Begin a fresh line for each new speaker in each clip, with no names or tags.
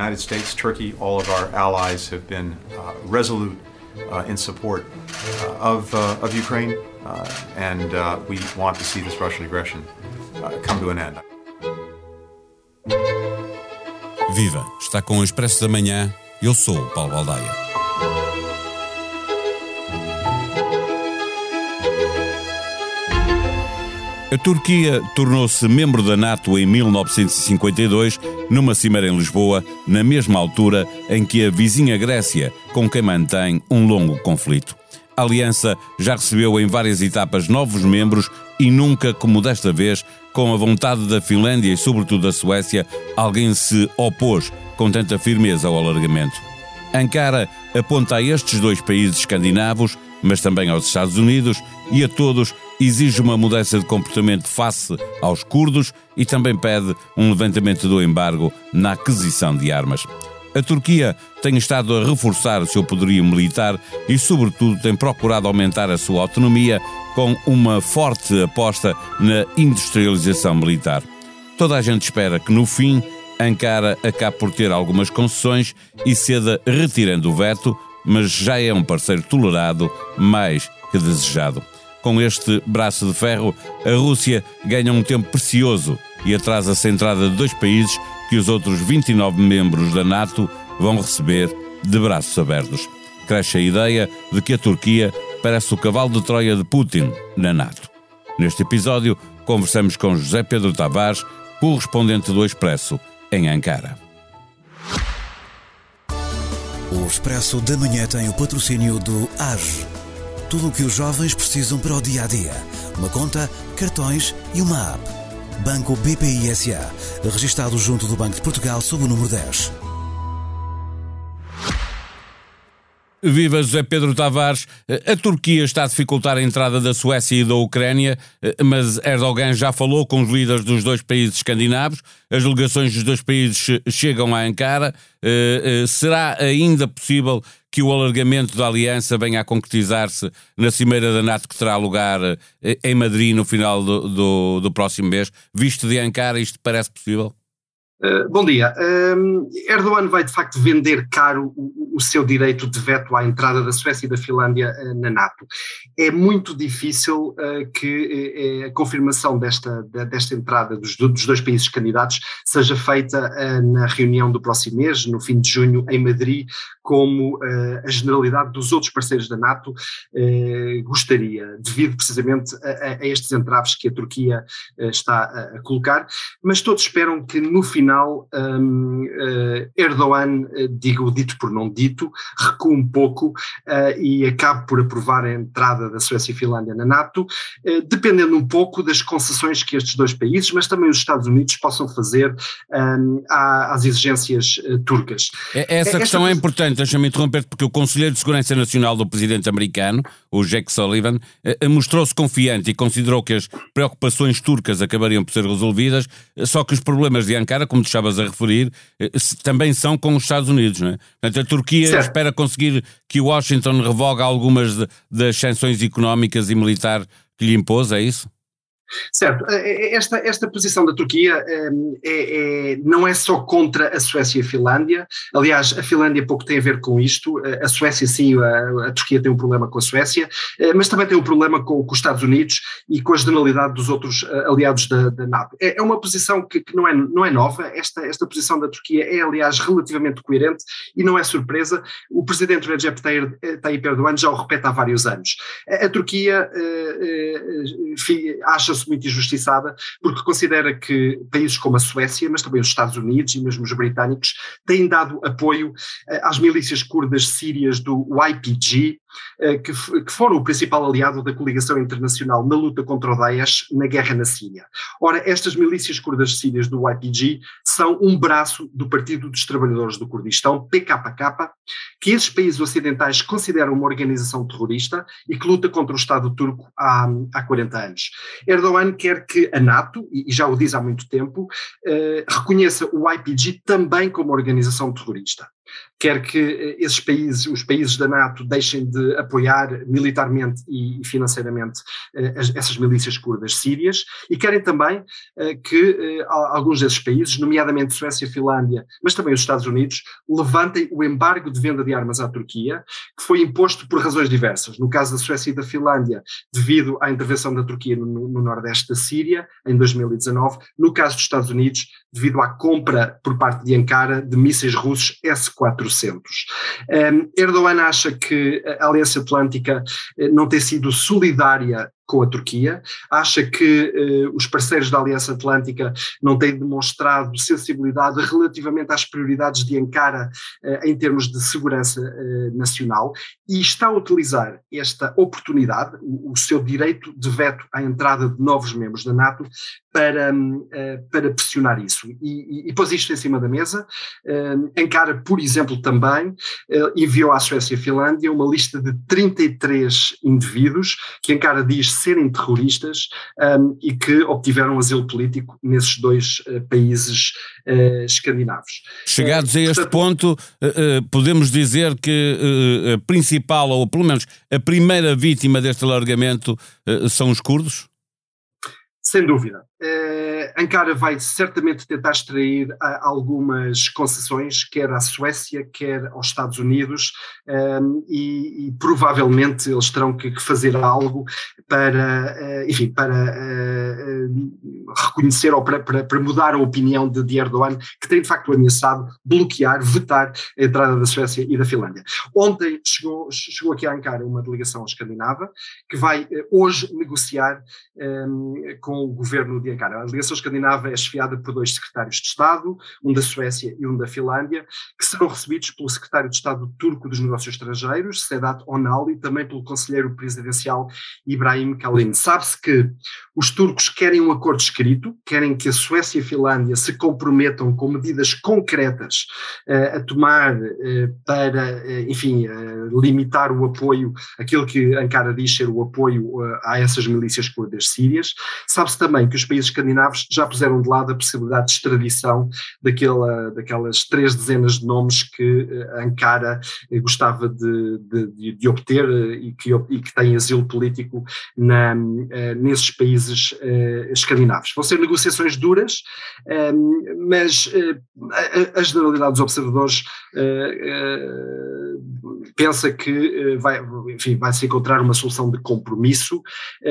United States, Turkey, all of our allies have been uh, resolute uh, in support uh, of, uh, of Ukraine, uh, and we want to see this Russian aggression come to an end.
Viva! Está com o Expresso da Manhã. Eu sou Paulo Baldaia. A Turquia tornou-se membro da NATO em 1952, numa cimeira em Lisboa, na mesma altura em que a vizinha Grécia, com quem mantém um longo conflito. A aliança já recebeu em várias etapas novos membros e nunca, como desta vez, com a vontade da Finlândia e sobretudo da Suécia, alguém se opôs com tanta firmeza ao alargamento. Ankara aponta a estes dois países escandinavos, mas também aos Estados Unidos e a todos exige uma mudança de comportamento face aos curdos e também pede um levantamento do embargo na aquisição de armas. A Turquia tem estado a reforçar o seu poderio militar e, sobretudo, tem procurado aumentar a sua autonomia com uma forte aposta na industrialização militar. Toda a gente espera que, no fim, Ankara acabe por ter algumas concessões e ceda retirando o veto, mas já é um parceiro tolerado mais que desejado. Com este braço de ferro, a Rússia ganha um tempo precioso e atrasa-se a entrada de dois países que os outros 29 membros da NATO vão receber de braços abertos. Cresce a ideia de que a Turquia parece o cavalo de Troia de Putin na NATO. Neste episódio, conversamos com José Pedro Tavares, correspondente do Expresso, em Ankara.
O Expresso da Manhã tem o patrocínio do AGE tudo o que os jovens precisam para o dia a dia. Uma conta, cartões e uma app. Banco BPI SA, registado junto do Banco de Portugal sob o número 10.
Viva José Pedro Tavares. A Turquia está a dificultar a entrada da Suécia e da Ucrânia, mas Erdogan já falou com os líderes dos dois países escandinavos. As delegações dos dois países chegam a Ankara. Eh, eh, será ainda possível que o alargamento da aliança venha a concretizar-se na Cimeira da NATO que terá lugar eh, em Madrid no final do, do, do próximo mês? Visto de Ankara, isto parece possível?
Uh, bom dia. Uh, Erdogan vai de facto vender caro o, o, seu direito de veto à entrada da Suécia e da Finlândia uh, na NATO. É muito difícil que a confirmação desta, desta entrada dos, dos, dois países candidatos seja feita na reunião do próximo mês, no fim de junho, em Madrid, como a generalidade dos outros parceiros da NATO gostaria, devido precisamente a, a, estes entraves que a Turquia está a colocar. Mas todos esperam que no final final um, uh, Erdogan, uh, digo dito por não dito, recua um pouco uh, e acaba por aprovar a entrada da Suécia e Finlândia na NATO, dependendo um pouco das concessões que estes dois países, mas também os Estados Unidos, possam fazer um, às exigências turcas.
Essa Esta... questão é importante, deixa-me interromper, porque o Conselheiro de Segurança Nacional do presidente americano, o Jack Sullivan, mostrou-se confiante e considerou que as preocupações turcas acabariam por ser resolvidas, só que os problemas de Ankara, como como tu estavas a referir, eh, também são com os Estados Unidos, não é? Portanto, a Turquia certo. espera conseguir que Washington revogue algumas das sanções económicas e militares que lhe impôs, é isso?
Certo, eh, eh, esta, esta posição da Turquia ehm, é, é, não é só contra a Suécia e a Finlândia, aliás, a Finlândia pouco tem a ver com isto, eh, a Suécia sim, a, a Turquia tem um problema com a Suécia, mas também tem um problema com, com, os Estados Unidos e com a generalidade dos outros aliados da, da NATO. É, é, uma posição que, que, não, é, não é nova, esta, esta posição da Turquia é, aliás, relativamente coerente e não é surpresa, o presidente Recep Tayyip Erdogan já o repete há vários anos. A, a Turquia acha acha-se muito injustiçada porque considera que países como a Suécia, mas também os Estados Unidos e mesmo os britânicos, têm dado apoio eh, às milícias curdas sírias do YPG, que, que foram o principal aliado da coligação internacional na luta contra o Daesh na guerra na Síria. Ora, estas milícias curdas sírias do YPG são um braço do Partido dos Trabalhadores do Kurdistão, PKK, que esses países ocidentais consideram uma organização terrorista e que luta contra o Estado turco há, há 40 anos. Erdogan quer que a NATO, e já o diz há muito tempo, eh, reconheça o YPG também como organização terrorista. Quer que eh, esses países, os países da NATO, deixem de apoiar militarmente e financeiramente eh, essas milícias curdas sírias, e querem também eh, que alguns desses países, nomeadamente Suécia e Finlândia, mas também os Estados Unidos, levantem o embargo de venda de armas à Turquia, que foi imposto por razões diversas. No caso da Suécia e da Finlândia, devido à intervenção da Turquia no, no nordeste da Síria, em 2019. No caso dos Estados Unidos, devido à compra por parte de Ankara de mísseis russos S-400. Um, Erdogan acha que a Aliança Atlântica eh, não tem sido solidária com a Turquia, acha que eh, os parceiros da Aliança Atlântica não têm demonstrado sensibilidade relativamente às prioridades de Ankara eh, em termos de segurança eh, nacional e está a utilizar esta oportunidade, o, o, seu direito de veto à entrada de novos membros da NATO, para, uh, para pressionar isso. E, e, e, pôs isto em cima da mesa. Uh, Ankara, por exemplo, também uh, enviou à Suécia e Finlândia uma lista de 33 indivíduos que Ankara diz serem terroristas um, e que obtiveram asilo político nesses dois países escandinavos.
Chegados a este ponto, podemos dizer que a principal, ou pelo menos a primeira vítima deste alargamento, são os curdos?
Sem dúvida. Ankara vai certamente tentar extrair uh, algumas concessões, quer à Suécia, quer aos Estados Unidos, e, e, provavelmente eles terão que, fazer algo para, uh, enfim, para reconhecer ou para, para, para, mudar a opinião de, de, Erdogan, que tem de facto ameaçado bloquear, vetar a entrada da Suécia e da Finlândia. Ontem chegou, chegou aqui a Ankara uma delegação escandinava que vai hoje negociar um, com o governo de Ankara. A delegação escandinava é chefiada por dois secretários de Estado, um da Suécia e um da Finlândia, que serão recebidos pelo secretário de Estado turco dos Negócios Estrangeiros, Sedat Onal, e também pelo conselheiro presidencial Ibrahim Kalin. Sabe-se que os turcos querem um acordo escrito, querem que a Suécia e a Finlândia se comprometam com medidas concretas uh, a tomar uh, para, uh, enfim, limitar o apoio, aquilo que Ankara diz ser o apoio a essas milícias curdas sírias. Sabe-se também que os países escandinavos já puseram de lado a possibilidade de extradição daquela, daquelas três dezenas de nomes que Ankara gostava de, de, de obter e que, e que têm asilo político na, nesses países escandinavos. Vão ser negociações duras, mas a, generalidade dos observadores pensa que vai, enfim, vai se encontrar uma solução de compromisso,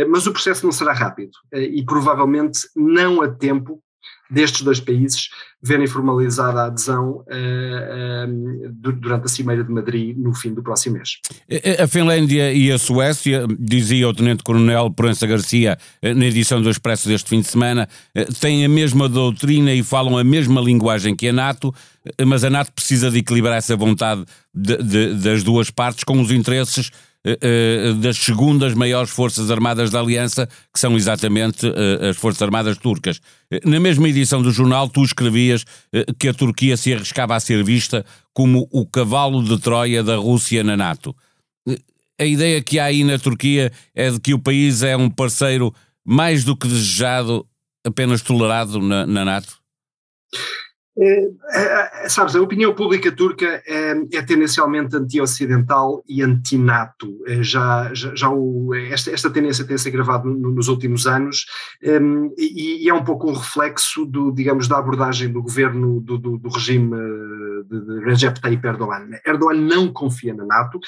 mas o processo não será rápido e provavelmente não a tempo destes dois países verem formalizada a adesão uh, uh, durante a Cimeira de Madrid no fim do próximo mês.
A Finlândia e a Suécia, dizia o Tenente-Coronel Proença Garcia eh, na edição do Expresso deste fim de semana, têm a mesma doutrina e falam a mesma linguagem que a NATO, mas a NATO precisa de equilibrar essa vontade de, de, das duas partes com os interesses eh, das segundas maiores forças armadas da Aliança, que são exatamente eh, as Forças Armadas Turcas. Na mesma edição do jornal, tu escrevias que a Turquia se arriscava a ser vista como o cavalo de Troia da Rússia na NATO. A ideia que há aí na Turquia é de que o país é um parceiro mais do que desejado, apenas tolerado na, na NATO?
É, é, sabes, a opinião pública turca é, é tendencialmente anti-ocidental e anti-NATO. É, já, já, já o, esta, esta tendência tem se agravado nos últimos anos um, e, e, é um pouco um reflexo do, digamos, da abordagem do governo do, do, do regime de, de Recep Tayyip Erdogan. Erdogan não confia na NATO,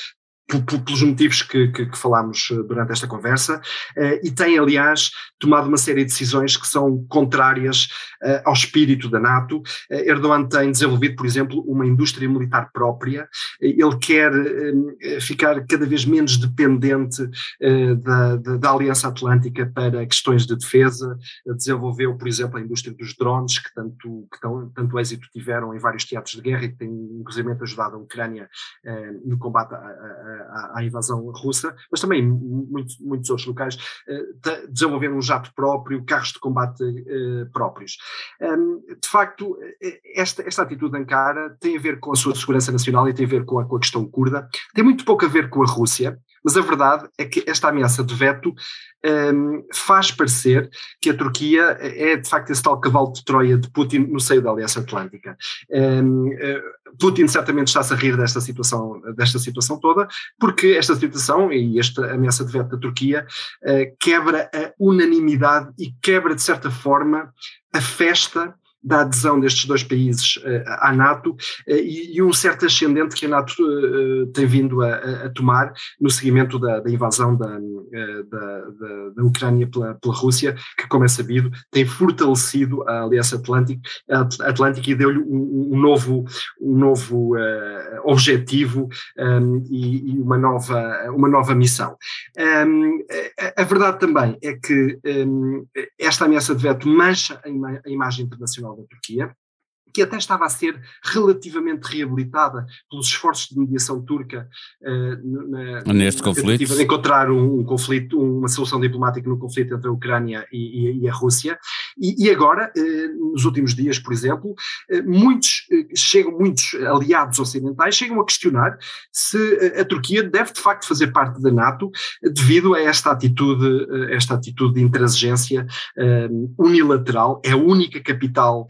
pelos motivos que, que, que, falámos eh, durante esta conversa, uh, e tem, aliás, tomado uma série de decisões que são contrárias uh, ao espírito da NATO. Erdogan tem desenvolvido, por exemplo, uma indústria militar própria, ele quer ficar cada vez menos dependente da, da, da, Aliança Atlântica para questões de defesa, desenvolveu, por exemplo, a indústria dos drones, que tanto, que tão, tanto êxito tiveram em vários teatros de guerra e que tem, inclusive, ajudado a Ucrânia no combate a, a à, invasão russa, mas também muitos, muitos outros locais, uh, desenvolveram um jato próprio, carros de combate uh, próprios. De facto, esta, esta atitude de Ankara tem a ver com a sua segurança nacional e tem a ver com a, com a questão curda, tem muito pouco a ver com a Rússia, Mas a verdade é que esta ameaça de veto um, faz parecer que a Turquia é de facto esse tal cavalo de Troia de Putin no seio da Aliança Atlântica. Um, eh, Putin certamente está-se a rir desta situação, desta situação toda, porque esta situação e esta ameaça de veto da Turquia uh, quebra a unanimidade e quebra, de certa forma, a festa da adesão destes dois países uh, à NATO uh, e, e, um certo ascendente que a NATO uh, tem vindo a, a, tomar no seguimento da, da invasão da, da, da, Ucrânia pela, pela, Rússia, que, como é sabido, tem fortalecido a Aliança Atlântica, Atlântica e deu-lhe um, um, novo, um novo objetivo um, e, e, uma, nova, uma nova missão. Um, a, a, verdade também é que hum, esta ameaça de veto mancha a, ima a imagem internacional da Turquia, que até estava a ser relativamente reabilitada pelos esforços de mediação turca
uh, na, neste conflito.
de encontrar um, um, conflito, uma solução diplomática no conflito entre a Ucrânia e, e, e a Rússia. E, e agora, uh, nos últimos dias, por exemplo, uh, muitos chegam, muitos aliados ocidentais chegam a questionar se a Turquia deve de facto fazer parte da NATO devido a esta atitude, esta atitude de intransigência unilateral. É a única capital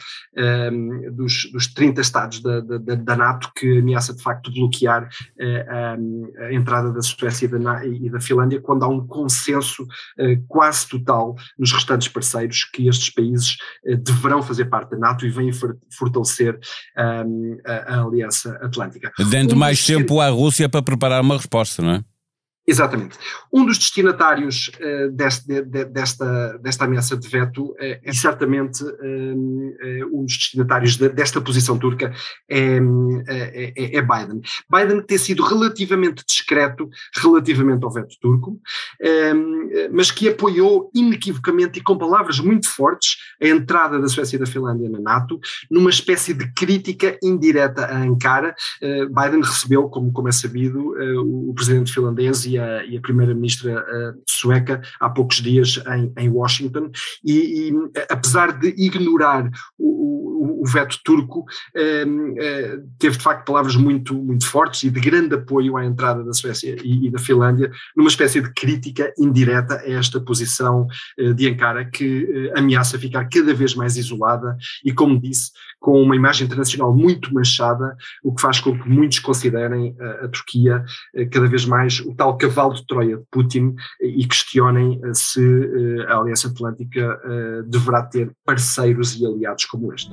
dos, dos 30 Estados da, da, da, NATO que ameaça de facto bloquear eh, a, a, entrada da Suécia e da, e da, Finlândia, quando há um consenso eh, quase total nos restantes parceiros que estes países eh, deverão fazer parte da NATO e vêm fortalecer a, a, Aliança Atlântica.
Dando um mais tempo à Rússia para preparar uma resposta, não é?
Exatamente. Um dos destinatários uh, deste, de, de, desta, desta ameaça de veto uh, é certamente uh, um dos destinatários de, desta posição turca é, é, é, Biden. Biden tem sido relativamente discreto relativamente ao veto turco, mas que apoiou inequivocamente e com palavras muito fortes a entrada da Suécia e da Finlândia na NATO, numa espécie de crítica indireta a Ankara. Biden recebeu, como, como é sabido, o presidente finlandês e a, e a primeira-ministra uh, sueca há poucos dias em, em Washington, e, e, apesar de ignorar o, o, o veto turco, uh, uh, teve de facto palavras muito, muito fortes e de grande apoio à entrada da Suécia e, e da Finlândia, numa espécie de crítica indireta a esta posição de Ankara que ameaça ficar cada vez mais isolada e, como disse, com uma imagem internacional muito manchada, o que faz com que muitos considerem a Turquia cada vez mais o tal cavalo de Troia de Putin e questionem eh, se eh, a Aliança Atlântica eh, deverá ter parceiros e aliados como este.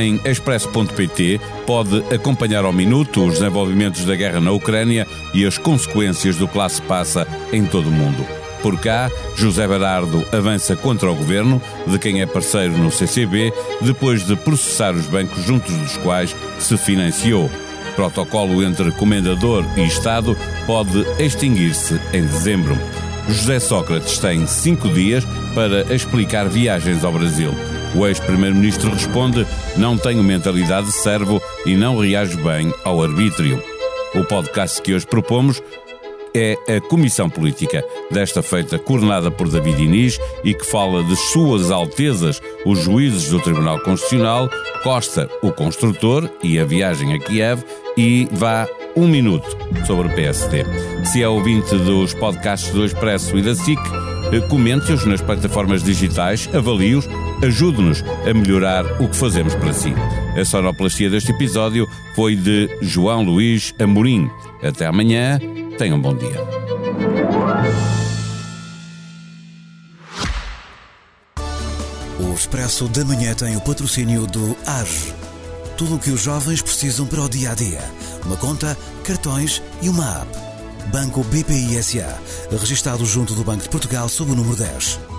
Em expresso.pt pode acompanhar ao minuto os desenvolvimentos da guerra na Ucrânia e as consequências do que se passa em todo o mundo. Por cá, José Berardo avança contra o governo, de quem é parceiro no CCB, depois de processar os bancos juntos dos quais se financiou. Protocolo entre Comendador e Estado pode extinguir-se em dezembro. José Sócrates tem cinco dias para explicar viagens ao Brasil. O ex-primeiro-ministro responde: Não tenho mentalidade de servo e não reage bem ao arbítrio. O podcast que hoje propomos é a Comissão Política, desta feita coordenada por David Inês e que fala de Suas Altezas, os juízes do Tribunal Constitucional, Costa, o construtor e a viagem a Kiev e vá um minuto sobre o PSD. Se é ouvinte dos podcasts do Expresso e da SIC, comente-os nas plataformas digitais, avalie-os, ajude-nos a melhorar o que fazemos para si. A sonoplastia deste episódio foi de João Luís Amorim. Até amanhã, tenham um bom dia.
O Expresso da Manhã tem o patrocínio do AGE tudo o que os jovens precisam para o dia a dia. Uma conta, cartões e uma app. Banco BPI SA, registado junto do Banco de Portugal sob o número 10.